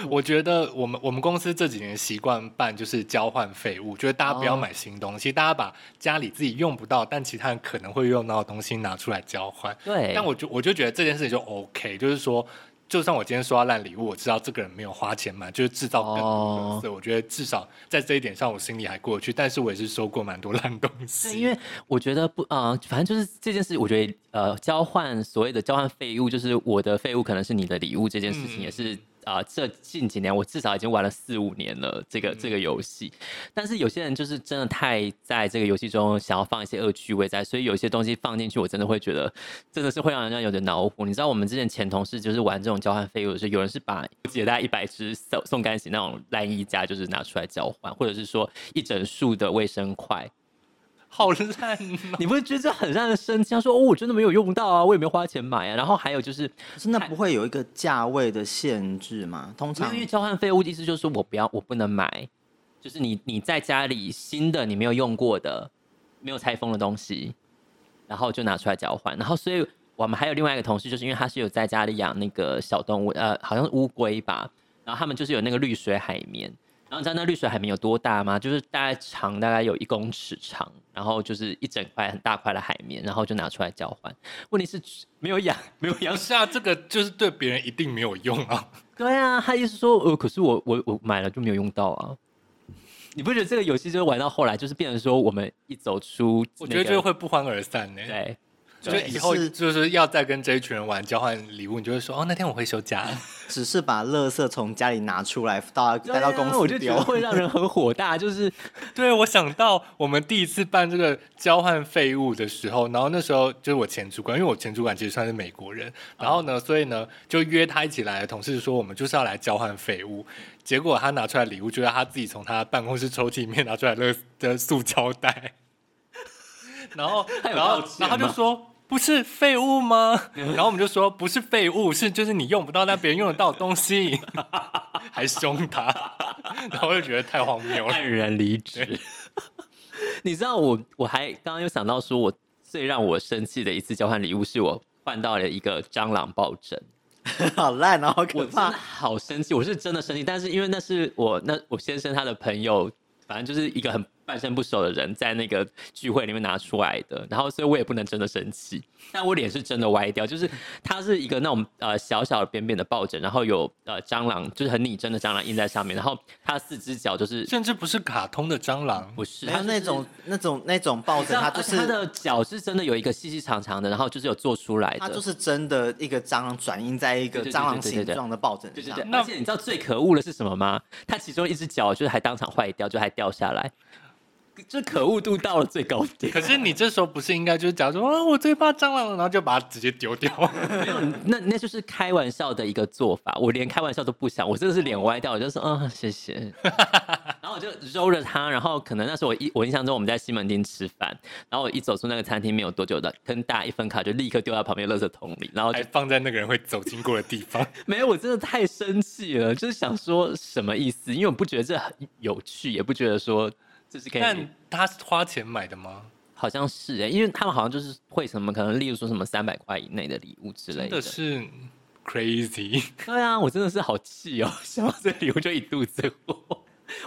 我觉得我们我们公司这几年习惯办就是交换废物，觉得大家不要买新东西，大家把家里自己用不到但其他人可能会用到的东西拿出来交换。对，但我就我就觉得这件事情就 OK，就是说，就算我今天收到烂礼物，我知道这个人没有花钱买，就是制造更多垃圾，我觉得至少在这一点上我心里还过去。但是我也是收过蛮多 [laughs] 烂东西，因为我觉得不啊、呃，反正就是这件事，我觉得呃，交换所谓的交换废物，就是我的废物可能是你的礼物，这件事情也是。嗯啊、呃，这近几年我至少已经玩了四五年了，这个这个游戏。但是有些人就是真的太在这个游戏中想要放一些恶趣味在，所以有些东西放进去，我真的会觉得真的是会让人家有点恼火。你知道我们之前前同事就是玩这种交换废物的时候，有人是把解大概一百只送送干洗那种烂衣架，就是拿出来交换，或者是说一整束的卫生筷。好烂、喔！你不会觉得这很让人生气？他说：“哦，我真的没有用到啊，我也没有花钱买啊。”然后还有就是，真的不会有一个价位的限制吗？通常因为交换废物意思就是说我不要，我不能买，就是你你在家里新的你没有用过的、没有拆封的东西，然后就拿出来交换。然后所以我们还有另外一个同事，就是因为他是有在家里养那个小动物，呃，好像是乌龟吧，然后他们就是有那个绿水海绵。然后你知道那绿水海绵有多大吗？就是大概长大概有一公尺长，然后就是一整块很大块的海绵，然后就拿出来交换。问题是没有养，没有养下这个就是对别人一定没有用啊。对啊，他意思说，呃，可是我我我买了就没有用到啊。你不觉得这个游戏就是玩到后来就是变成说我们一走出、那个，我觉得就会不欢而散呢？对。就以后就是要再跟这一群人玩交换礼物，你就会说哦，那天我会休假。[laughs] 只是把垃圾从家里拿出来到带到公司，我就觉得会让人很火大。就是，[laughs] 对，我想到我们第一次办这个交换废物的时候，然后那时候就是我前主管，因为我前主管其实算是美国人，然后呢，所以呢就约他一起来的同事说，我们就是要来交换废物。结果他拿出来礼物，就是他自己从他办公室抽屉里面拿出来的的塑胶袋。然后，然后，然后他就说：“不是废物吗？”然后我们就说：“不是废物，是就是你用不到但别人用得到的东西。[laughs] ”还凶他，然后我就觉得太荒谬了，黯然离职。你知道我我还刚刚又想到说，我最让我生气的一次交换礼物，是我换到了一个蟑螂抱枕，[laughs] 好烂哦，好可怕，好生气，我是真的生气。但是因为那是我那我先生他的朋友，反正就是一个很。半生不熟的人在那个聚会里面拿出来的，然后所以我也不能真的生气，但我脸是真的歪掉，就是它是一个那种呃小小的扁扁的抱枕，然后有呃蟑螂，就是很拟真的蟑螂印在上面，然后它四只脚就是甚至不是卡通的蟑螂，不是，它那种那种那种抱枕，它就是它的脚是真的有一个细细长长的，然后就是有做出来的，它就是真的一个蟑螂转印在一个蟑螂形状的抱枕上，而且你知道最可恶的是什么吗？它其中一只脚就是还当场坏掉，就还掉下来。这可恶度到了最高点。可是你这时候不是应该就是假如说啊，我最怕蟑螂了，然后就把它直接丢掉？[laughs] 那那就是开玩笑的一个做法。我连开玩笑都不想，我真的是脸歪掉，我就说嗯，谢谢。[laughs] 然后我就揉着它，然后可能那时候我一我印象中我们在西门町吃饭，然后我一走出那个餐厅没有多久的，跟大家一分卡就立刻丢到旁边垃圾桶里，然后还放在那个人会走经过的地方。[laughs] 没有，我真的太生气了，就是想说什么意思？因为我不觉得这很有趣，也不觉得说这是可以。但他花钱买的吗？好像是哎、欸，因为他们好像就是会什么，可能例如说什么三百块以内的礼物之类的。真的是 crazy。对啊，我真的是好气哦，[laughs] 想到这礼物就一肚子火。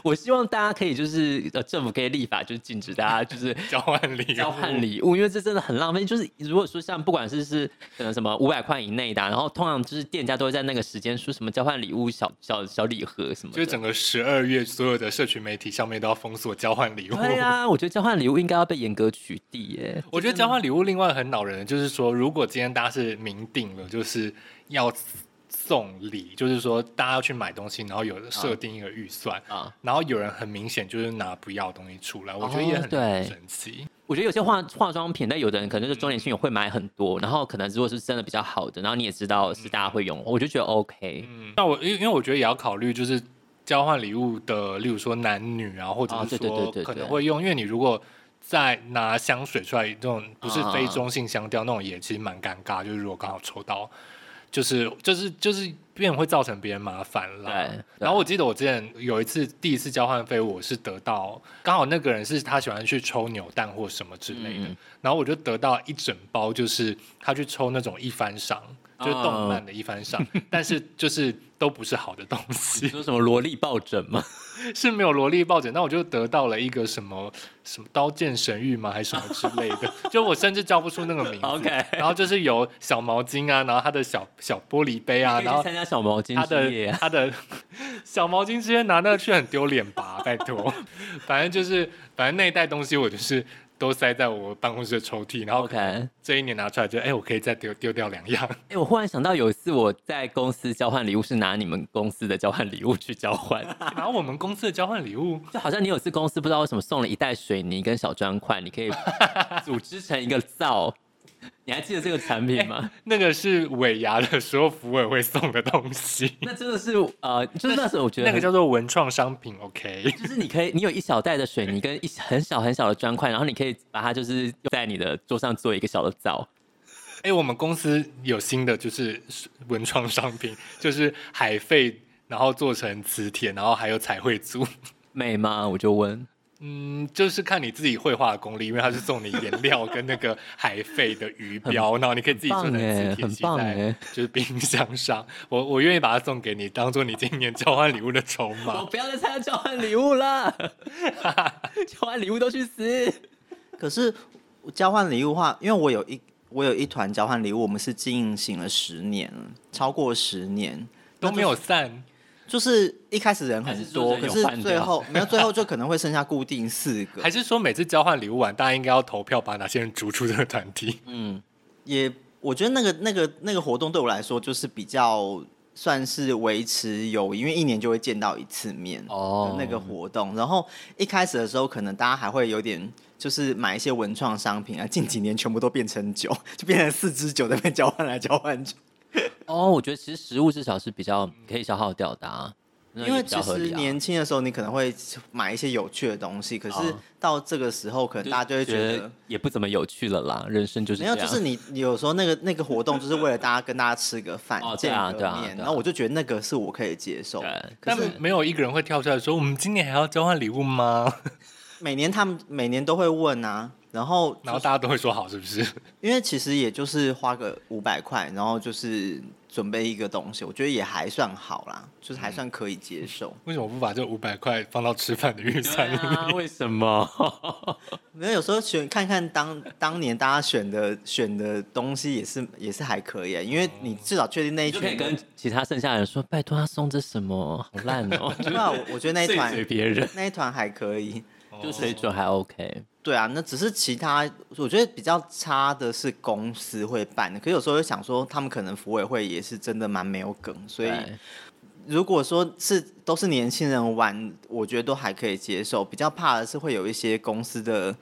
我希望大家可以就是呃，政府可以立法，就是禁止大家就是 [laughs] 交换礼交换礼物，因为这真的很浪费。就是如果说像不管是是可能什么五百块以内的、啊，然后通常就是店家都会在那个时间说什么交换礼物小小小礼盒什么，就是整个十二月所有的社群媒体上面都要封锁交换礼物。对啊，我觉得交换礼物应该要被严格取缔耶。我觉得交换礼物另外很恼人的就是说，如果今天大家是明定了，就是要。送礼就是说，大家要去买东西，然后有设定一个预算啊，然后有人很明显就是拿不要东西出来，我觉得也很神奇。我觉得有些化化妆品，但有的人可能就是周年庆会买很多，然后可能如果是真的比较好的，然后你也知道是大家会用，我就觉得 OK。嗯，那我因因为我觉得也要考虑就是交换礼物的，例如说男女啊，或者是说可能会用，因为你如果再拿香水出来，这种不是非中性香调那种，也其实蛮尴尬。就是如果刚好抽到。就是就是就是，变会造成别人麻烦啦。然后我记得我之前有一次第一次交换费，我是得到刚好那个人是他喜欢去抽扭蛋或什么之类的，嗯、然后我就得到一整包，就是他去抽那种一番赏。就是动漫的一番赏，但是就是都不是好的东西。说什么萝莉抱枕吗？[laughs] 是没有萝莉抱枕，那我就得到了一个什么什么刀剑神域吗？还是什么之类的？[laughs] 就我甚至叫不出那个名字。OK，然后就是有小毛巾啊，然后他的小小玻璃杯啊，然后参加小毛巾，他的他的小毛巾直接拿那个去很丢脸吧？拜托，反正就是反正那一袋东西我就是。都塞在我办公室的抽屉，然后这一年拿出来就哎、欸，我可以再丢丢掉两样。哎、欸，我忽然想到有一次我在公司交换礼物，是拿你们公司的交换礼物去交换，[laughs] 拿我们公司的交换礼物，就好像你有次公司不知道为什么送了一袋水泥跟小砖块，你可以组织成一个灶。你还记得这个产品吗？欸、[laughs] 那个是尾牙的时候福委会送的东西。[laughs] 那真的是呃，就是那时候我觉得那个叫做文创商品，OK。[laughs] 就是你可以，你有一小袋的水泥跟一很小很小的砖块，然后你可以把它就是在你的桌上做一个小的灶。哎、欸，我们公司有新的就是文创商品，就是海费，然后做成磁铁，然后还有彩绘组，美吗？我就问。嗯，就是看你自己绘画的功力，因为他是送你颜料跟那个海费的鱼标，然后你可以自己做成磁铁，贴在就是冰箱上。我我愿意把它送给你，当做你今年交换礼物的筹码。我不要再参加交换礼物了，[laughs] 交换礼物都去死。可是交换礼物的话，因为我有一我有一团交换礼物，我们是进行了十年，超过十年都没有散。就是一开始人很多，是可是最后没有，最后就可能会剩下固定四个。[laughs] 还是说每次交换礼物完，大家应该要投票把哪些人逐出这个团体？[laughs] 嗯，也我觉得那个那个那个活动对我来说就是比较算是维持友谊，因为一年就会见到一次面哦。那个活动，然后一开始的时候可能大家还会有点就是买一些文创商品啊，近几年全部都变成酒，就变成四支酒在那边交换来交换去。[laughs] 哦，我觉得其实食物至少是比较可以消耗掉的啊，因为其实年轻的时候你可能会买一些有趣的东西，可是到这个时候可能大家就会觉得，觉得也不怎么有趣了啦。人生就是。没有，就是你有时候那个那个活动就是为了大家跟大家吃个饭，哦，对啊，对啊，然后我就觉得那个是我可以接受。但没有一个人会跳出来说，我们今年还要交换礼物吗？[laughs] 每年他们每年都会问啊。然后、就是，然后大家都会说好，是不是？因为其实也就是花个五百块，然后就是准备一个东西，我觉得也还算好啦，就是还算可以接受。嗯、为什么不把这五百块放到吃饭的预算里面？啊、为什么？[laughs] 没有，有时候选看看当当年大家选的选的东西也是也是还可以啊，因为你至少确定那一群可以跟其他剩下的人说，拜托他送这什么，好烂哦。[laughs] 那我我觉得那一团别人那一团还可以，就水准还 OK。对啊，那只是其他，我觉得比较差的是公司会办的，可是有时候又想说，他们可能服委会也是真的蛮没有梗，所以如果说是都是年轻人玩，我觉得都还可以接受。比较怕的是会有一些公司的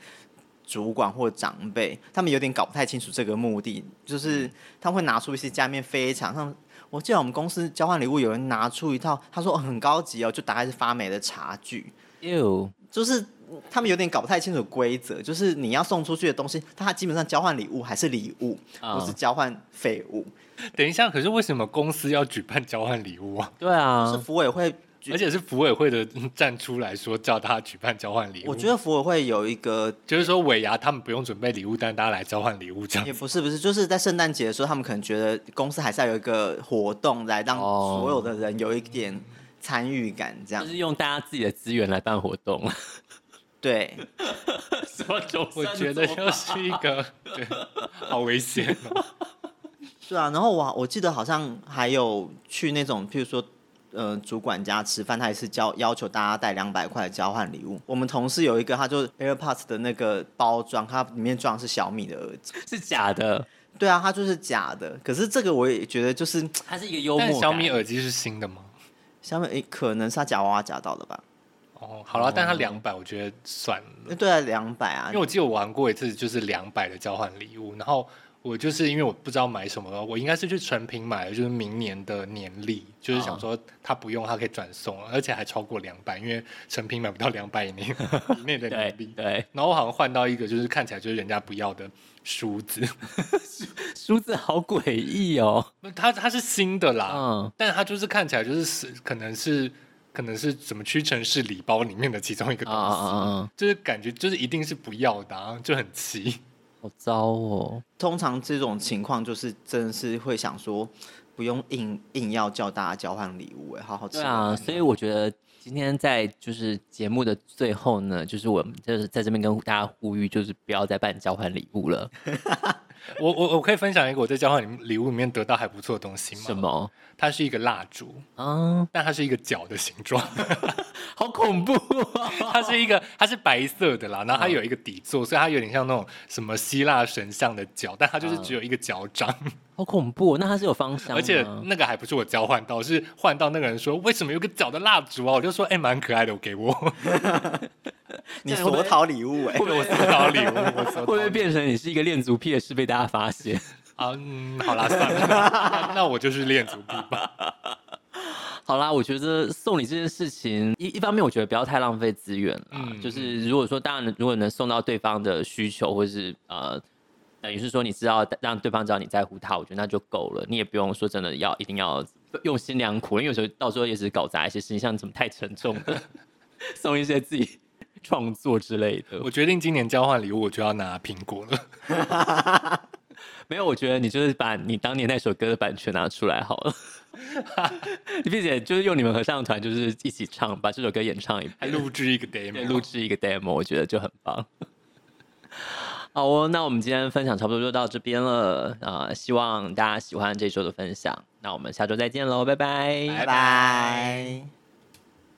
主管或长辈，他们有点搞不太清楚这个目的，就是他会拿出一些家面非常像。我记得我们公司交换礼物，有人拿出一套，他说很高级哦，就大概是发霉的茶具。哟，就是他们有点搞不太清楚规则，就是你要送出去的东西，它基本上交换礼物还是礼物，不是交换废物。等一下，可是为什么公司要举办交换礼物啊？对啊，是福委会，而且是福委会的站出来说叫他举办交换礼物。我觉得福委会有一个，就是说尾牙他们不用准备礼物，但大家来交换礼物这样。也不是不是，就是在圣诞节的时候，他们可能觉得公司还是要有一个活动来让所有的人有一点参与感，这样。就是用大家自己的资源来办活动。对，什么种？我觉得又是一个，[laughs] 对，好危险哦。是啊，然后我我记得好像还有去那种，譬如说，呃，主管家吃饭，他也是交要求大家带两百块交换礼物。我们同事有一个，他就 AirPods 的那个包装，它里面装的是小米的耳机，是假的。对啊，它就是假的。可是这个我也觉得，就是它是一个幽默。但小米耳机是新的吗？小米诶，可能是他假娃娃假到的吧。哦，好了，哦、但它两百，我觉得算了。对啊，两百啊，因为我记得我玩过一次，就是两百的交换礼物，然后。我就是因为我不知道买什么了，我应该是去成品买的，就是明年的年历，就是想说他不用，他可以转送，而且还超过两百，因为成品买不到两百以内 [laughs] 以内的年历。对。然后我好像换到一个，就是看起来就是人家不要的梳子，[laughs] 梳子好诡异哦。它它是新的啦，嗯，但是它就是看起来就是是可能是可能是什么屈臣氏礼包里面的其中一个东西，嗯嗯嗯，就是感觉就是一定是不要的，啊，就很奇。好糟哦！通常这种情况就是真的是会想说，不用硬硬要叫大家交换礼物，哎，好好吃。对啊，所以我觉得今天在就是节目的最后呢，就是我们就是在这边跟大家呼吁，就是不要再办交换礼物了。[laughs] 我我我可以分享一个我在交换礼礼物里面得到还不错的东西吗？什么？它是一个蜡烛啊，但它是一个脚的形状，[laughs] 好恐怖啊！[laughs] 它是一个，它是白色的啦，然后它有一个底座，所以它有点像那种什么希腊神像的脚，但它就是只有一个脚掌，好恐怖。那它是有方向，而且那个还不是我交换到，是换到那个人说为什么有个脚的蜡烛啊？我就说哎，蛮可爱的，我给我。[laughs] 你索讨礼物哎，我索讨礼物，会不会变成你是一个恋足癖的是被大家发现？啊，嗯，好啦，算了，那，那我就是恋足癖吧。[laughs] 好啦，我觉得送礼这件事情，一一方面我觉得不要太浪费资源啦。嗯，就是如果说当然，如果能送到对方的需求，或是呃，等于是说你知道让对方知道你在乎他，我觉得那就够了。你也不用说真的要一定要用心良苦，因为有时候到时候也是搞砸一些事情，像什么太沉重的，[laughs] 送一些自己 [laughs] 创作之类的。我决定今年交换礼物，我就要拿苹果了。[laughs] 没有，我觉得你就是把你当年那首歌的版权拿出来好了，[laughs] 并且就是用你们合唱团就是一起唱，把这首歌演唱一遍，还录制一个 demo，录制一个 demo，我觉得就很棒。好哦，那我们今天分享差不多就到这边了啊，呃，希望大家喜欢这周的分享，那我们下周再见喽，拜拜，拜拜。